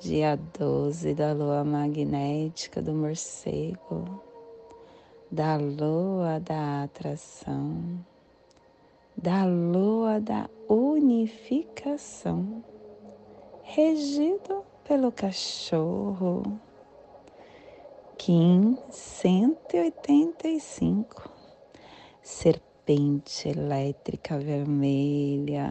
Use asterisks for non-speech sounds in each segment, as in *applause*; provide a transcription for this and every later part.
dia 12 da lua magnética do morcego, da lua da atração, da lua da unificação, regido pelo cachorro. Kim 185, serpente elétrica vermelha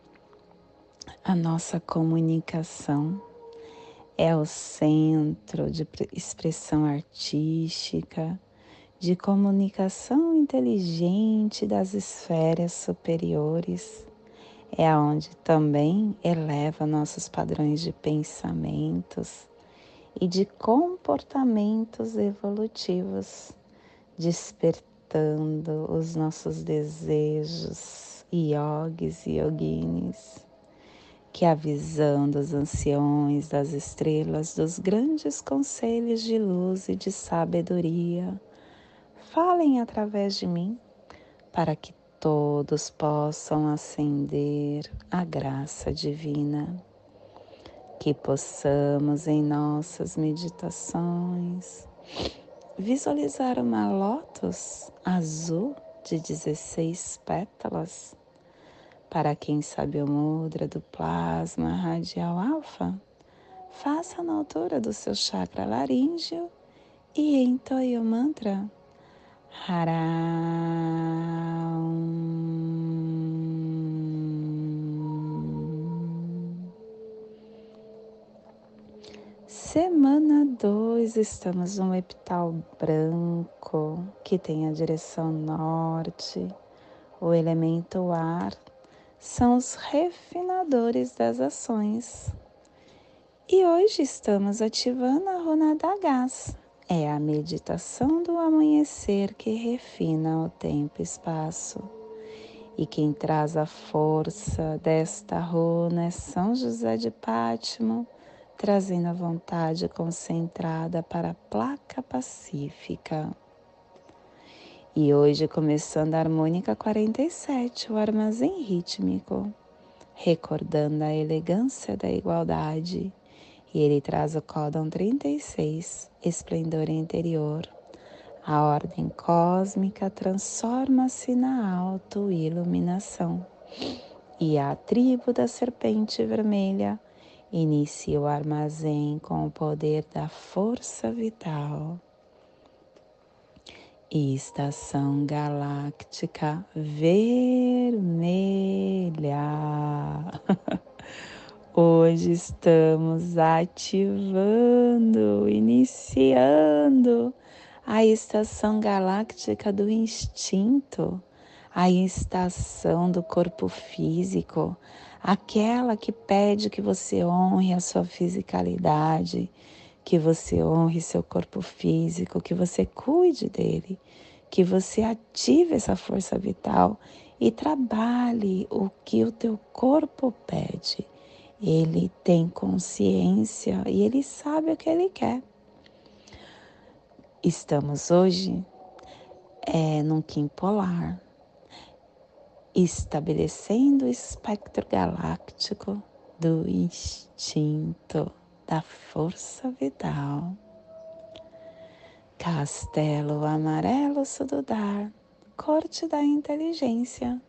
a nossa comunicação é o centro de expressão artística, de comunicação inteligente das esferas superiores. É aonde também eleva nossos padrões de pensamentos e de comportamentos evolutivos, despertando os nossos desejos, yogis e yoginis que a visão dos anciões, das estrelas, dos grandes conselhos de luz e de sabedoria falem através de mim, para que todos possam ascender a graça divina. Que possamos em nossas meditações visualizar uma lótus azul de 16 pétalas para quem sabe o mudra do plasma radial alfa, faça na altura do seu chakra laríngeo e entoie o mantra Haram. Semana 2, estamos no epital branco que tem a direção norte, o elemento ar são os refinadores das ações. E hoje estamos ativando a Ronada Gás. É a meditação do amanhecer que refina o tempo e espaço. E quem traz a força desta runa é São José de Pátimo, trazendo a vontade concentrada para a placa pacífica. E hoje começando a harmônica 47, o armazém rítmico, recordando a elegância da igualdade. E ele traz o códon 36, esplendor interior. A ordem cósmica transforma-se na auto-iluminação. E a tribo da serpente vermelha inicia o armazém com o poder da força vital estação galáctica vermelha. *laughs* Hoje estamos ativando, iniciando a estação galáctica do instinto, a estação do corpo físico, aquela que pede que você honre a sua fisicalidade, que você honre seu corpo físico, que você cuide dele, que você ative essa força vital e trabalhe o que o teu corpo pede. Ele tem consciência e ele sabe o que ele quer. Estamos hoje é, num Kim polar, estabelecendo o espectro galáctico do instinto da força vital. Castelo amarelo sududar, corte da inteligência.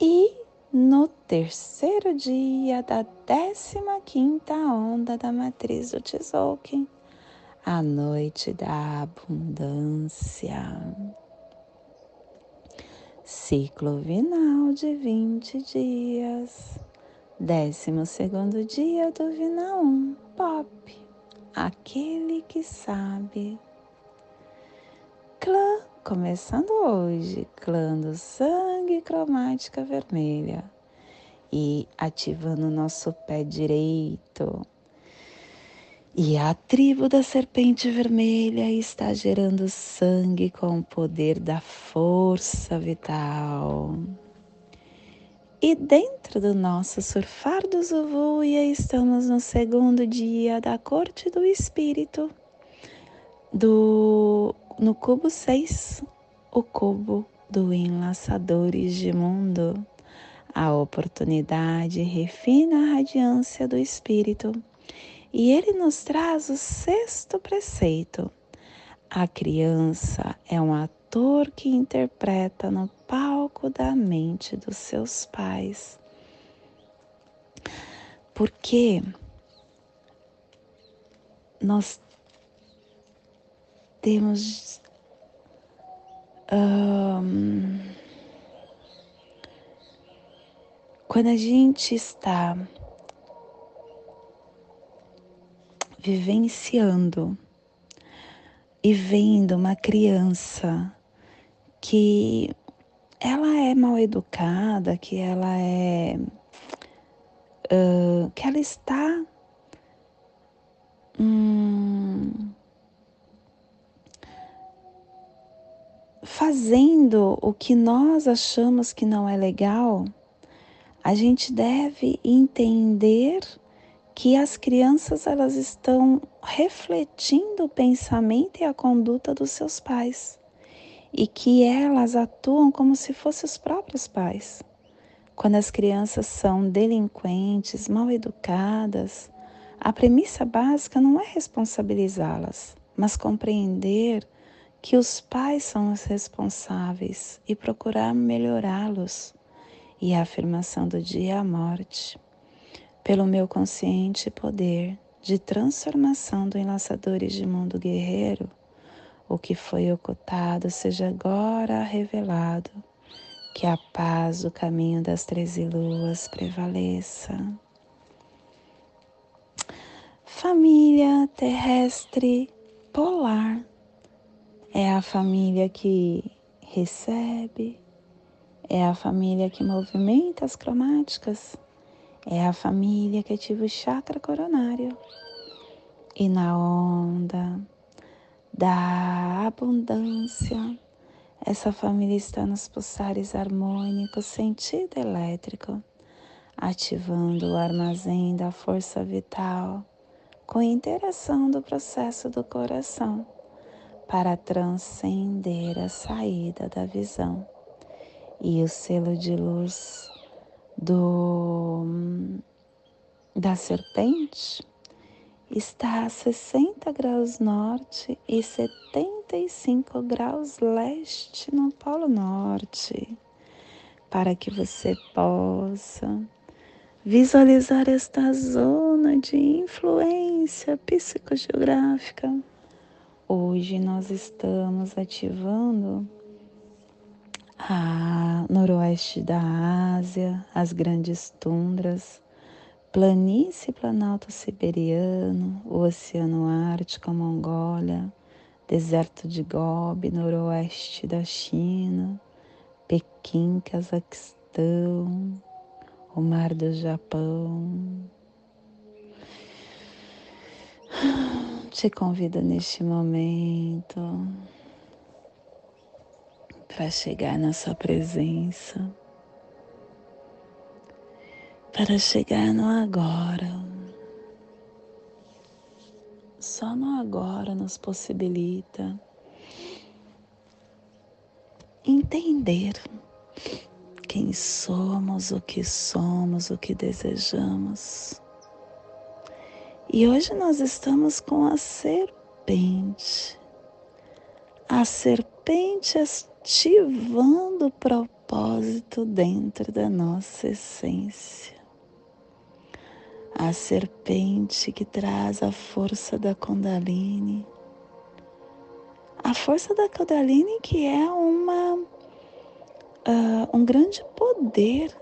E no terceiro dia da décima quinta onda da matriz do Tzolk'in, a noite da abundância. Ciclo vinal de 20 dias. Décimo segundo dia do Vinal 1, Pop, aquele que sabe. Clã, começando hoje, clã do sangue cromática vermelha. E ativando nosso pé direito e a tribo da serpente vermelha está gerando sangue com o poder da força vital. E dentro do nosso surfar do Zuvuia, estamos no segundo dia da corte do espírito, do, no cubo 6, o cubo do enlaçadores de mundo. A oportunidade refina a radiância do espírito e ele nos traz o sexto preceito. A criança é um ator que interpreta no palco da mente dos seus pais. Porque nós temos um, quando a gente está vivenciando e vendo uma criança que ela é mal educada, que ela é. Uh, que ela está. Hum, fazendo o que nós achamos que não é legal, a gente deve entender que as crianças elas estão refletindo o pensamento e a conduta dos seus pais e que elas atuam como se fossem os próprios pais. Quando as crianças são delinquentes, mal educadas, a premissa básica não é responsabilizá-las, mas compreender que os pais são os responsáveis e procurar melhorá-los. E a afirmação do dia é a morte pelo meu consciente poder de transformação do Enlaçadores de Mundo Guerreiro, o que foi ocultado seja agora revelado, que a paz do caminho das treze luas prevaleça. Família terrestre polar é a família que recebe, é a família que movimenta as cromáticas é a família que ativa o chakra coronário. E na onda da abundância, essa família está nos pulsares harmônicos, sentido elétrico, ativando o armazém da força vital com interação do processo do coração para transcender a saída da visão. E o selo de luz do da serpente está a 60 graus norte e 75 graus leste no Polo Norte, para que você possa visualizar esta zona de influência psicogeográfica. Hoje nós estamos ativando a noroeste da Ásia, as grandes tundras, planície planalto siberiano, o Oceano Ártico, a Mongólia, deserto de Gobi, noroeste da China, Pequim, Cazaquistão, o Mar do Japão. Te convido neste momento para chegar na Sua presença, para chegar no agora. Só no agora nos possibilita entender quem somos, o que somos, o que desejamos. E hoje nós estamos com a serpente. A serpente ativando o propósito dentro da nossa essência. A serpente que traz a força da Kundalini. A força da Kundalini que é uma uh, um grande poder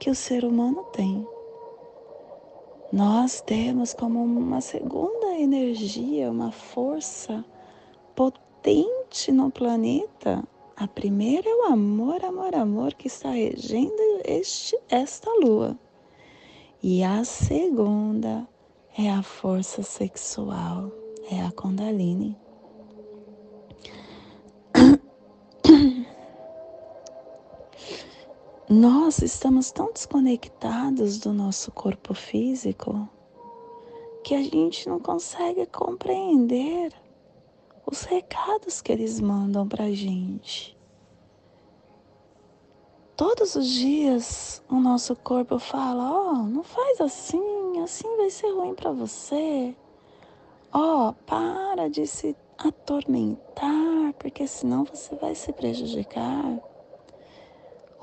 que o ser humano tem. Nós temos como uma segunda energia, uma força potente no planeta. A primeira é o amor, amor, amor que está regendo este, esta lua. E a segunda é a força sexual, é a Kundalini. *coughs* Nós estamos tão desconectados do nosso corpo físico que a gente não consegue compreender os recados que eles mandam para gente. Todos os dias o nosso corpo fala: Ó, oh, não faz assim, assim vai ser ruim para você. Ó, oh, para de se atormentar, porque senão você vai se prejudicar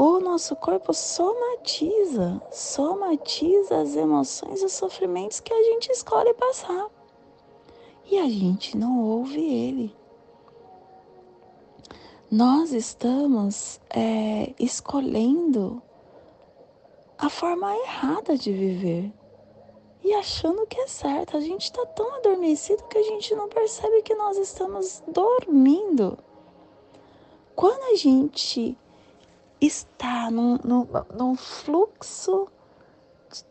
o nosso corpo somatiza, somatiza as emoções e os sofrimentos que a gente escolhe passar. E a gente não ouve ele. Nós estamos é, escolhendo a forma errada de viver e achando que é certo. A gente está tão adormecido que a gente não percebe que nós estamos dormindo. Quando a gente está num, num, num fluxo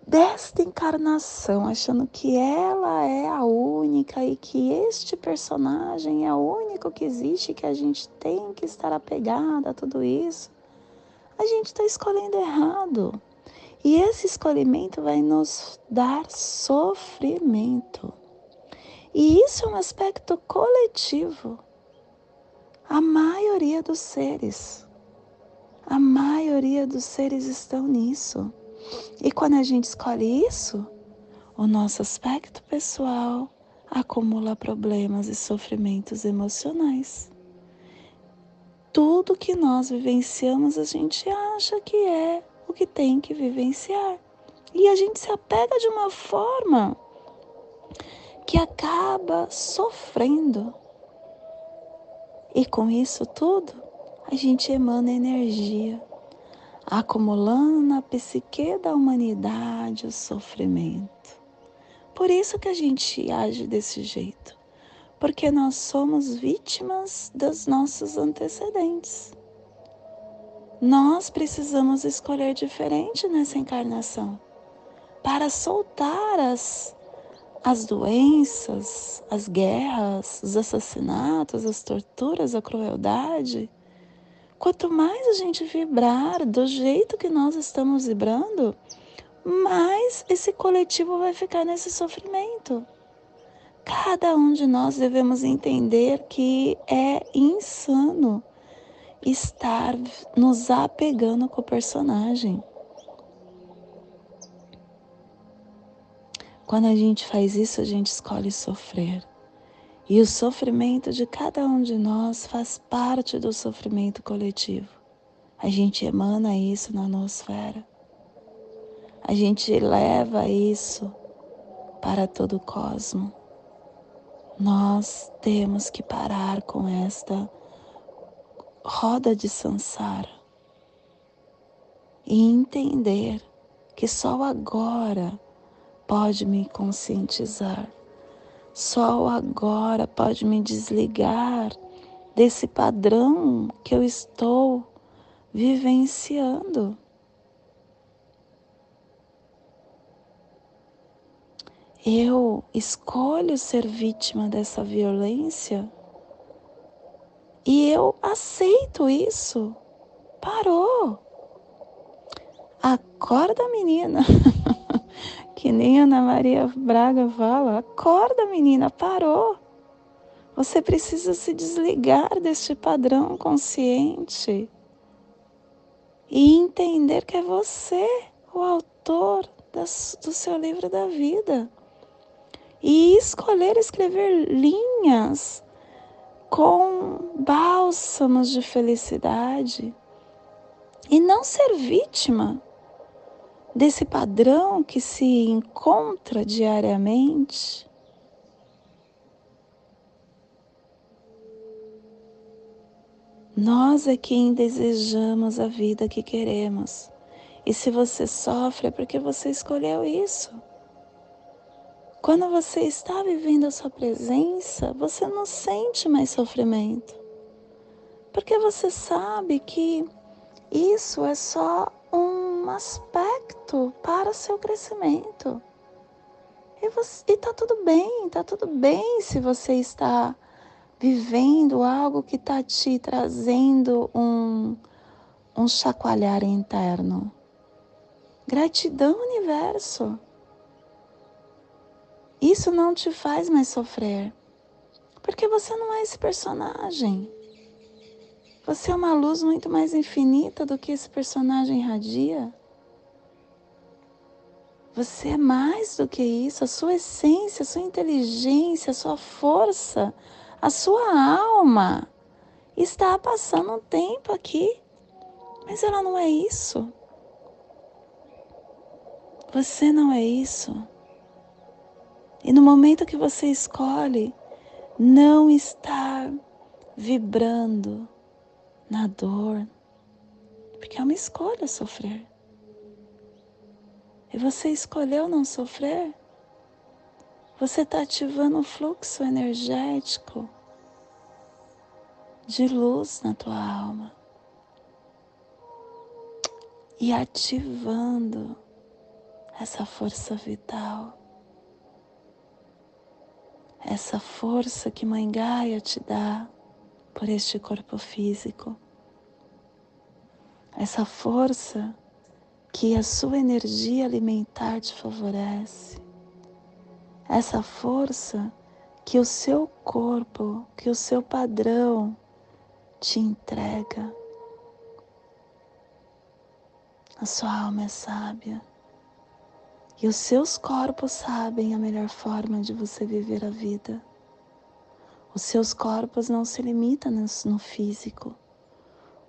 desta encarnação, achando que ela é a única e que este personagem é o único que existe, que a gente tem que estar apegada a tudo isso, a gente está escolhendo errado. E esse escolhimento vai nos dar sofrimento. E isso é um aspecto coletivo. A maioria dos seres a maioria dos seres estão nisso. E quando a gente escolhe isso, o nosso aspecto pessoal acumula problemas e sofrimentos emocionais. Tudo que nós vivenciamos, a gente acha que é o que tem que vivenciar. E a gente se apega de uma forma que acaba sofrendo. E com isso tudo, a gente emana energia, acumulando na psique da humanidade o sofrimento. Por isso que a gente age desse jeito, porque nós somos vítimas dos nossos antecedentes. Nós precisamos escolher diferente nessa encarnação para soltar as, as doenças, as guerras, os assassinatos, as torturas, a crueldade Quanto mais a gente vibrar do jeito que nós estamos vibrando, mais esse coletivo vai ficar nesse sofrimento. Cada um de nós devemos entender que é insano estar nos apegando com o personagem. Quando a gente faz isso, a gente escolhe sofrer. E o sofrimento de cada um de nós faz parte do sofrimento coletivo. A gente emana isso na nosfera. A gente leva isso para todo o cosmo. Nós temos que parar com esta roda de sansara e entender que só agora pode me conscientizar só agora pode me desligar desse padrão que eu estou vivenciando. Eu escolho ser vítima dessa violência e eu aceito isso. Parou. Acorda, menina. *laughs* Que nem Ana Maria Braga fala: acorda, menina, parou. Você precisa se desligar deste padrão consciente e entender que é você o autor do seu livro da vida. E escolher escrever linhas com bálsamos de felicidade e não ser vítima desse padrão que se encontra diariamente. Nós é quem desejamos a vida que queremos. E se você sofre é porque você escolheu isso. Quando você está vivendo a sua presença, você não sente mais sofrimento. Porque você sabe que isso é só um aspecto para seu crescimento. E, você, e tá tudo bem, tá tudo bem se você está vivendo algo que está te trazendo um, um chacoalhar interno. Gratidão, universo. Isso não te faz mais sofrer, porque você não é esse personagem. Você é uma luz muito mais infinita do que esse personagem irradia. Você é mais do que isso, a sua essência, a sua inteligência, a sua força, a sua alma está passando um tempo aqui, mas ela não é isso. Você não é isso. E no momento que você escolhe não estar vibrando na dor, porque é uma escolha sofrer. E você escolheu não sofrer, você está ativando um fluxo energético de luz na tua alma e ativando essa força vital essa força que Mãe Gaia te dá por este corpo físico, essa força que a sua energia alimentar te favorece, essa força que o seu corpo, que o seu padrão te entrega. A sua alma é sábia. E os seus corpos sabem a melhor forma de você viver a vida. Os seus corpos não se limitam no físico.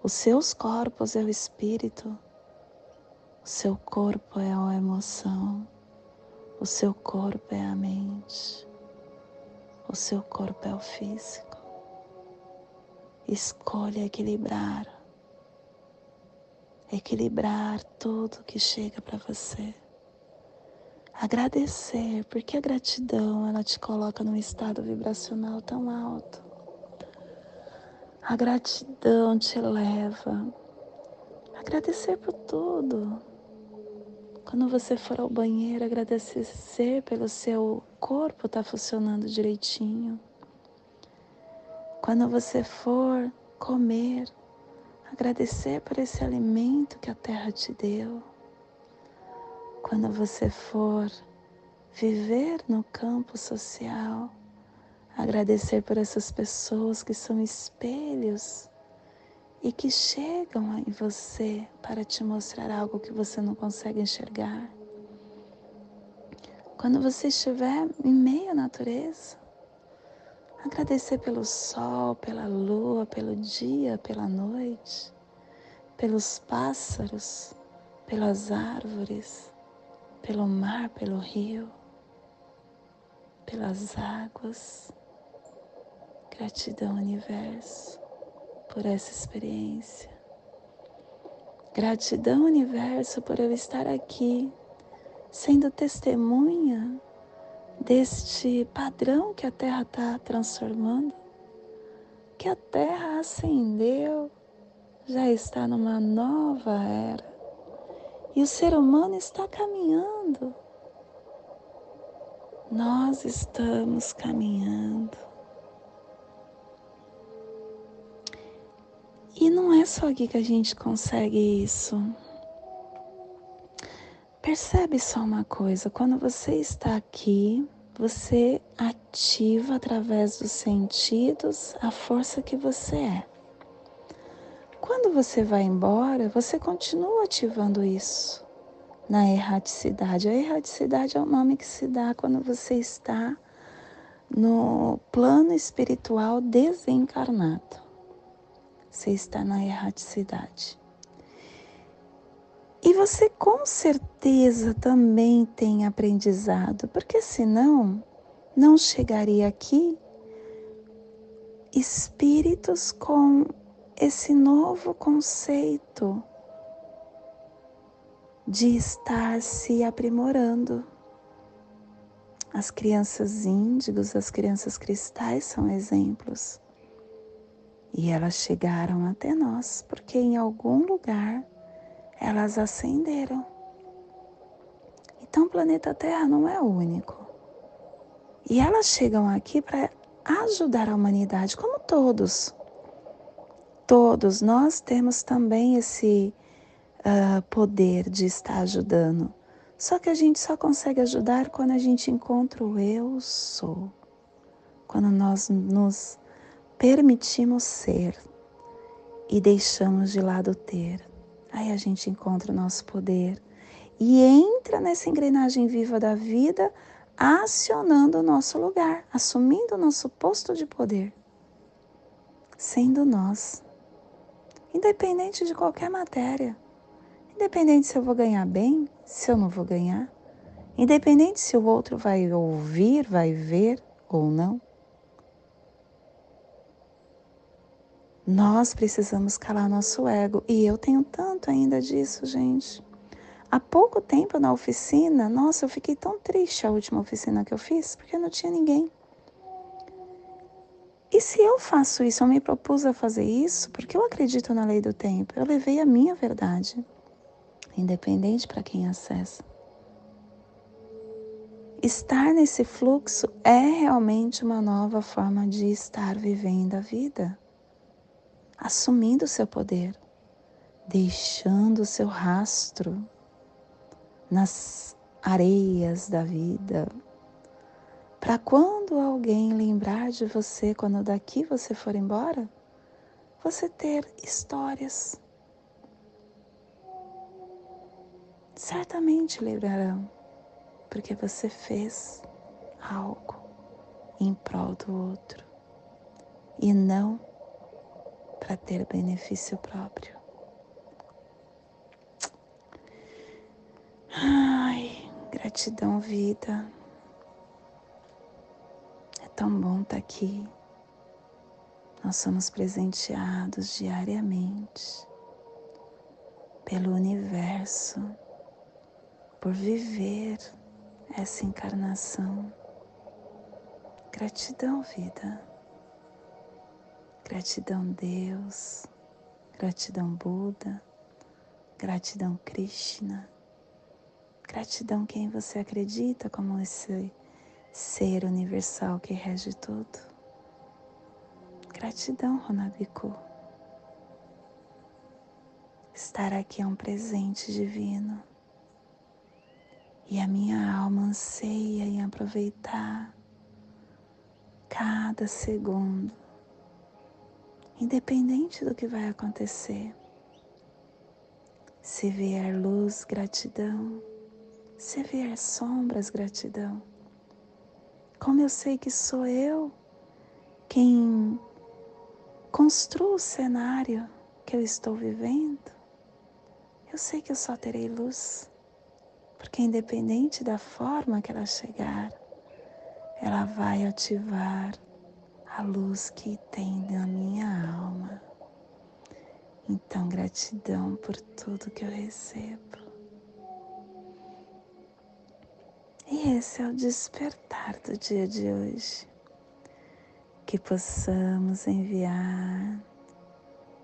Os seus corpos é o espírito. O seu corpo é a emoção. O seu corpo é a mente. O seu corpo é o físico. Escolha equilibrar. Equilibrar tudo que chega para você. Agradecer, porque a gratidão ela te coloca num estado vibracional tão alto. A gratidão te leva a agradecer por tudo. Quando você for ao banheiro, agradecer pelo seu corpo estar tá funcionando direitinho. Quando você for comer, agradecer por esse alimento que a terra te deu. Quando você for viver no campo social, agradecer por essas pessoas que são espelhos e que chegam em você para te mostrar algo que você não consegue enxergar. Quando você estiver em meio à natureza, agradecer pelo sol, pela lua, pelo dia, pela noite, pelos pássaros, pelas árvores, pelo mar, pelo rio, pelas águas. Gratidão, universo, por essa experiência. Gratidão, universo, por eu estar aqui, sendo testemunha deste padrão que a Terra está transformando, que a Terra ascendeu, já está numa nova era e o ser humano está caminhando. Nós estamos caminhando. E não é só aqui que a gente consegue isso. Percebe só uma coisa: quando você está aqui, você ativa através dos sentidos a força que você é. Quando você vai embora, você continua ativando isso na erraticidade. A erraticidade é o nome que se dá quando você está no plano espiritual desencarnado. Você está na erraticidade. E você com certeza também tem aprendizado, porque senão não chegaria aqui espíritos com esse novo conceito de estar se aprimorando. As crianças índigos, as crianças cristais são exemplos. E elas chegaram até nós porque em algum lugar elas ascenderam. Então o planeta Terra não é único. E elas chegam aqui para ajudar a humanidade, como todos. Todos nós temos também esse uh, poder de estar ajudando. Só que a gente só consegue ajudar quando a gente encontra o eu sou. Quando nós nos permitimos ser e deixamos de lado ter. Aí a gente encontra o nosso poder e entra nessa engrenagem viva da vida, acionando o nosso lugar, assumindo o nosso posto de poder, sendo nós, independente de qualquer matéria, independente se eu vou ganhar bem, se eu não vou ganhar, independente se o outro vai ouvir, vai ver ou não. Nós precisamos calar nosso ego e eu tenho tanto ainda disso, gente. Há pouco tempo na oficina, nossa, eu fiquei tão triste a última oficina que eu fiz, porque não tinha ninguém. E se eu faço isso, eu me propus a fazer isso, porque eu acredito na lei do tempo, eu levei a minha verdade, independente para quem acessa. Estar nesse fluxo é realmente uma nova forma de estar vivendo a vida assumindo o seu poder, deixando o seu rastro nas areias da vida. Para quando alguém lembrar de você, quando daqui você for embora, você ter histórias. Certamente lembrarão, porque você fez algo em prol do outro e não para ter benefício próprio. Ai, gratidão, vida. É tão bom estar tá aqui. Nós somos presenteados diariamente pelo universo por viver essa encarnação. Gratidão, vida. Gratidão, Deus. Gratidão, Buda. Gratidão, Krishna. Gratidão, quem você acredita como esse ser universal que rege tudo. Gratidão, Ronabiku. Estar aqui é um presente divino. E a minha alma anseia em aproveitar cada segundo independente do que vai acontecer. Se vier luz, gratidão. Se vier sombras, gratidão. Como eu sei que sou eu quem construo o cenário que eu estou vivendo, eu sei que eu só terei luz, porque independente da forma que ela chegar, ela vai ativar a luz que tem na minha alma. Então, gratidão por tudo que eu recebo. E esse é o despertar do dia de hoje. Que possamos enviar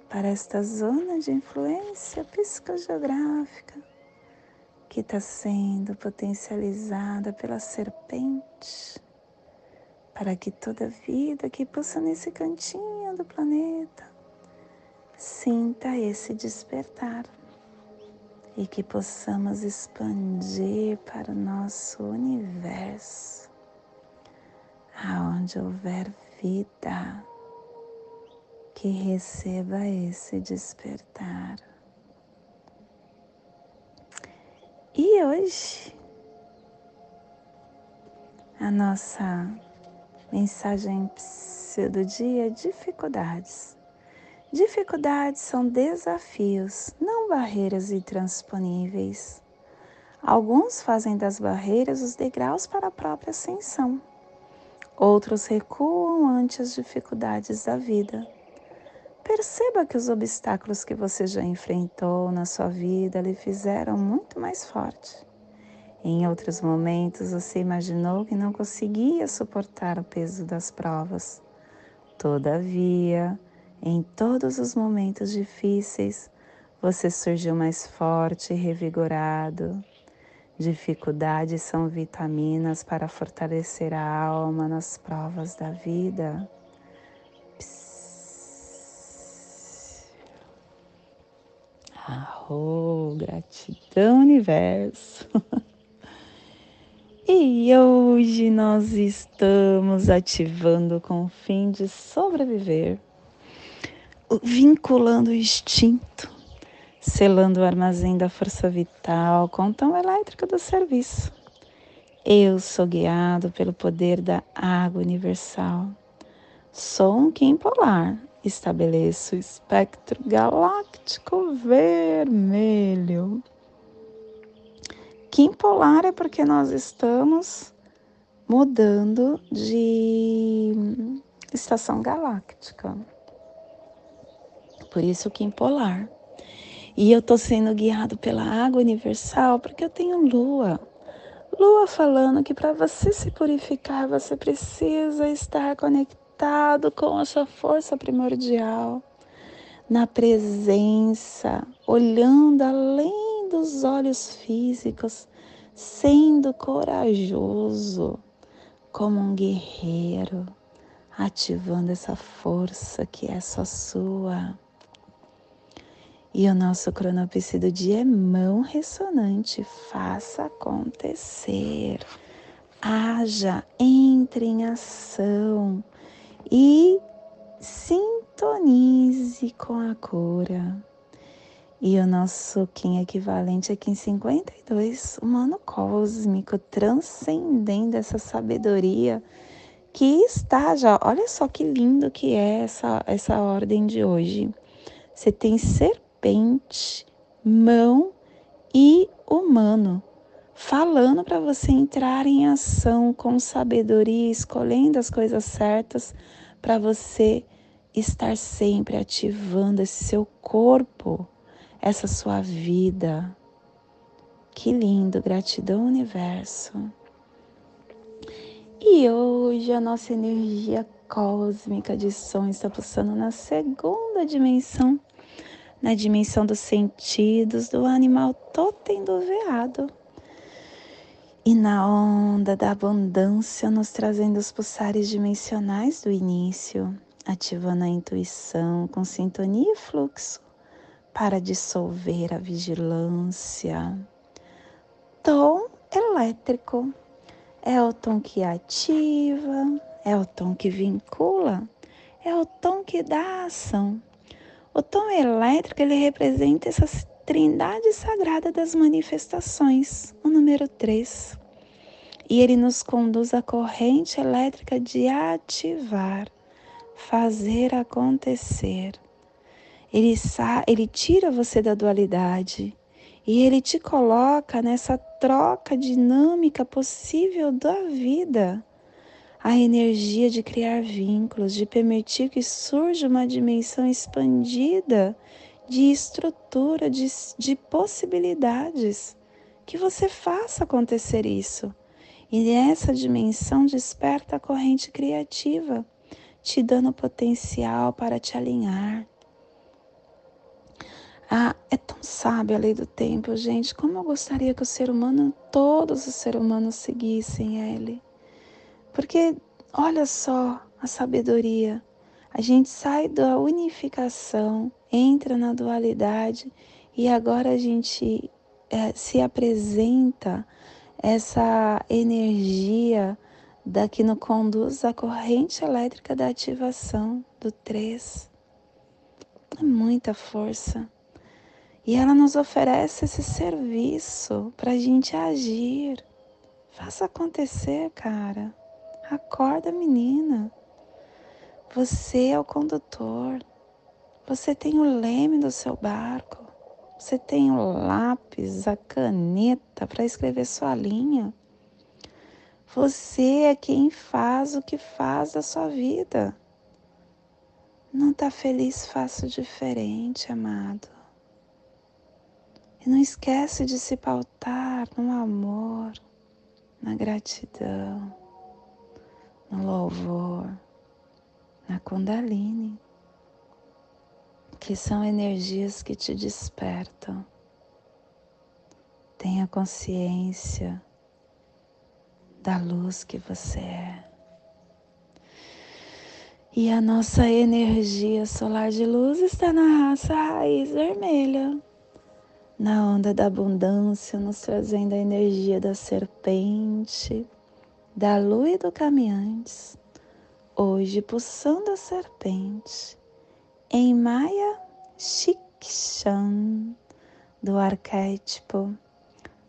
para esta zona de influência psicogeográfica que está sendo potencializada pela serpente para que toda vida que pulsa nesse cantinho do planeta sinta esse despertar e que possamos expandir para o nosso universo, aonde houver vida que receba esse despertar. E hoje a nossa Mensagem do dia: dificuldades. Dificuldades são desafios, não barreiras intransponíveis. Alguns fazem das barreiras os degraus para a própria ascensão. Outros recuam ante as dificuldades da vida. Perceba que os obstáculos que você já enfrentou na sua vida lhe fizeram muito mais forte. Em outros momentos você imaginou que não conseguia suportar o peso das provas. Todavia, em todos os momentos difíceis, você surgiu mais forte e revigorado. Dificuldades são vitaminas para fortalecer a alma nas provas da vida. Arro, gratidão, universo. *laughs* e hoje nós estamos ativando com o fim de sobreviver vinculando o instinto, selando o armazém da força vital com o tom elétrico do serviço. Eu sou guiado pelo poder da água universal. Sou um Kim polar. Estabeleço o espectro galáctico vermelho. Kim polar é porque nós estamos mudando de estação galáctica por isso Kim Polar. E eu estou sendo guiado pela água universal porque eu tenho lua. Lua falando que para você se purificar, você precisa estar conectado com a sua força primordial, na presença, olhando além dos olhos físicos, sendo corajoso como um guerreiro, ativando essa força que é só sua. E o nosso cronopse do dia é mão ressonante. Faça acontecer. Haja, entre em ação e sintonize com a cura. E o nosso Kim equivalente é Kim 52, humano cósmico, transcendendo essa sabedoria que está já. Olha só que lindo que é essa, essa ordem de hoje. Você tem serpente, mão e humano, falando para você entrar em ação com sabedoria, escolhendo as coisas certas para você estar sempre ativando esse seu corpo, essa sua vida. Que lindo, gratidão, universo. E hoje a nossa energia cósmica de som está pulsando na segunda dimensão na dimensão dos sentidos do animal totem do veado. E na onda da abundância, nos trazendo os pulsares dimensionais do início, ativando a intuição com sintonia e fluxo para dissolver a vigilância. Tom elétrico é o tom que ativa, é o tom que vincula, é o tom que dá ação. O tom elétrico ele representa essa trindade sagrada das manifestações, o número 3. E ele nos conduz à corrente elétrica de ativar, fazer acontecer. Ele, ele tira você da dualidade e ele te coloca nessa troca dinâmica possível da vida a energia de criar vínculos, de permitir que surja uma dimensão expandida de estrutura, de, de possibilidades, que você faça acontecer isso. E nessa dimensão desperta a corrente criativa, te dando potencial para te alinhar. Ah, é tão sábio a lei do tempo, gente. Como eu gostaria que o ser humano, todos os seres humanos seguissem ele. Porque olha só a sabedoria. A gente sai da unificação, entra na dualidade e agora a gente é, se apresenta essa energia da que nos conduz à corrente elétrica da ativação do 3. É muita força. E ela nos oferece esse serviço para a gente agir. Faça acontecer, cara. Acorda, menina. Você é o condutor. Você tem o leme do seu barco. Você tem o lápis, a caneta para escrever sua linha. Você é quem faz o que faz da sua vida. Não está feliz, faça diferente, amado. E não esquece de se pautar no amor, na gratidão, no louvor, na Kundalini que são energias que te despertam. Tenha consciência da luz que você é. E a nossa energia solar de luz está na raça raiz vermelha, na onda da abundância, nos trazendo a energia da serpente, da lua e do caminhantes. Hoje, pulsando a serpente em Maya Shikshan, do arquétipo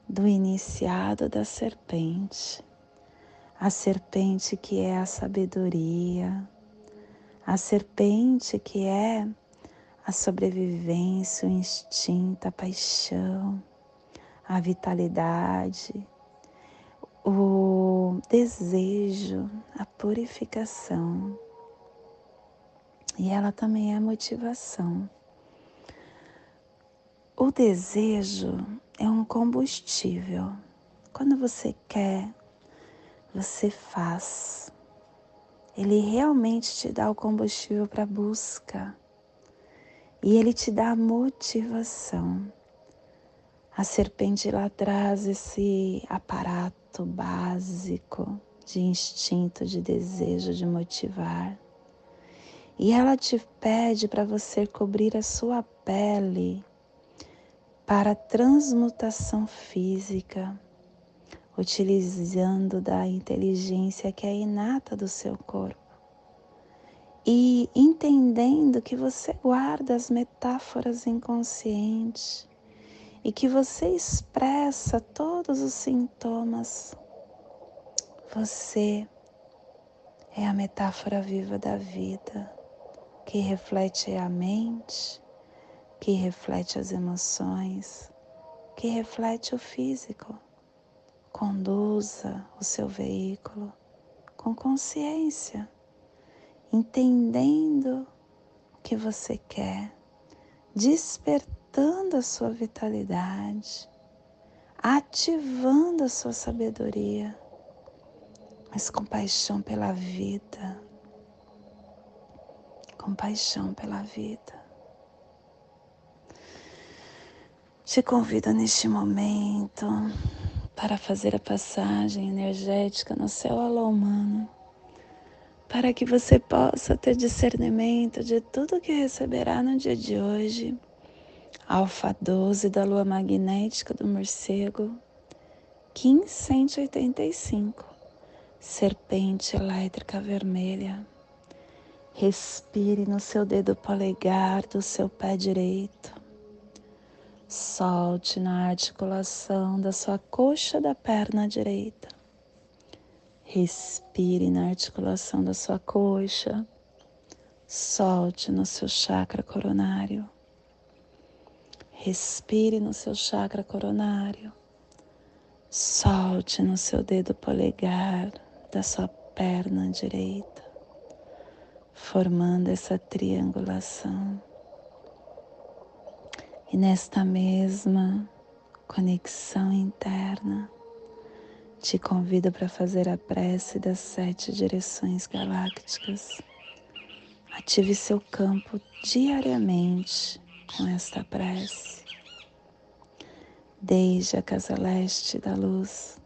do iniciado da serpente, a serpente que é a sabedoria, a serpente que é a sobrevivência, o instinto, a paixão, a vitalidade, o desejo, a purificação e ela também é motivação. O desejo é um combustível. Quando você quer, você faz. Ele realmente te dá o combustível para a busca. E ele te dá motivação. A serpente lá traz esse aparato básico de instinto, de desejo, de motivar. E ela te pede para você cobrir a sua pele para transmutação física, utilizando da inteligência que é inata do seu corpo. E entendendo que você guarda as metáforas inconscientes e que você expressa todos os sintomas. Você é a metáfora viva da vida que reflete a mente, que reflete as emoções, que reflete o físico. Conduza o seu veículo com consciência, entendendo o que você quer, despertando a sua vitalidade, ativando a sua sabedoria, mas com paixão pela vida compaixão pela vida. Te convido neste momento para fazer a passagem energética no céu alô humano, para que você possa ter discernimento de tudo que receberá no dia de hoje. Alfa 12 da lua magnética do morcego, Kim 185, serpente elétrica vermelha. Respire no seu dedo polegar do seu pé direito. Solte na articulação da sua coxa da perna direita. Respire na articulação da sua coxa. Solte no seu chakra coronário. Respire no seu chakra coronário. Solte no seu dedo polegar da sua perna direita formando essa triangulação. E nesta mesma conexão interna, te convido para fazer a prece das sete direções galácticas. Ative seu campo diariamente com esta prece. Desde a casa leste da luz,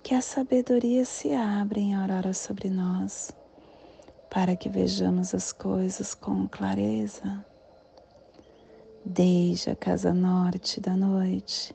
que a sabedoria se abra em aurora sobre nós para que vejamos as coisas com clareza. Desde a casa norte da noite,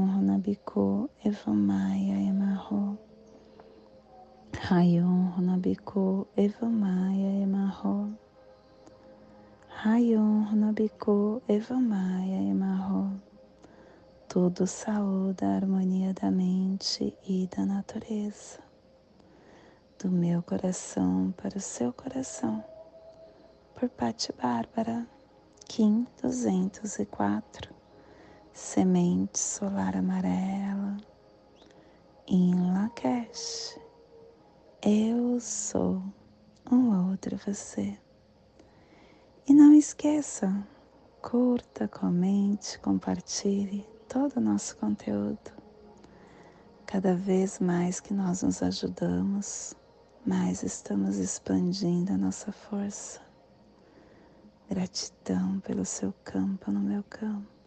Runabiku Evamaya Emarro. Rayon Runabiku Evamaya Emarro. Rayon Runabiku Evamaya Emarro. Tudo saúde a harmonia da mente e da natureza. Do meu coração para o seu coração. Por Pati Bárbara, Kim 204 semente solar amarela em Lakesh. Eu sou um outro você. E não esqueça, curta, comente, compartilhe todo o nosso conteúdo. Cada vez mais que nós nos ajudamos, mais estamos expandindo a nossa força. Gratidão pelo seu campo no meu campo.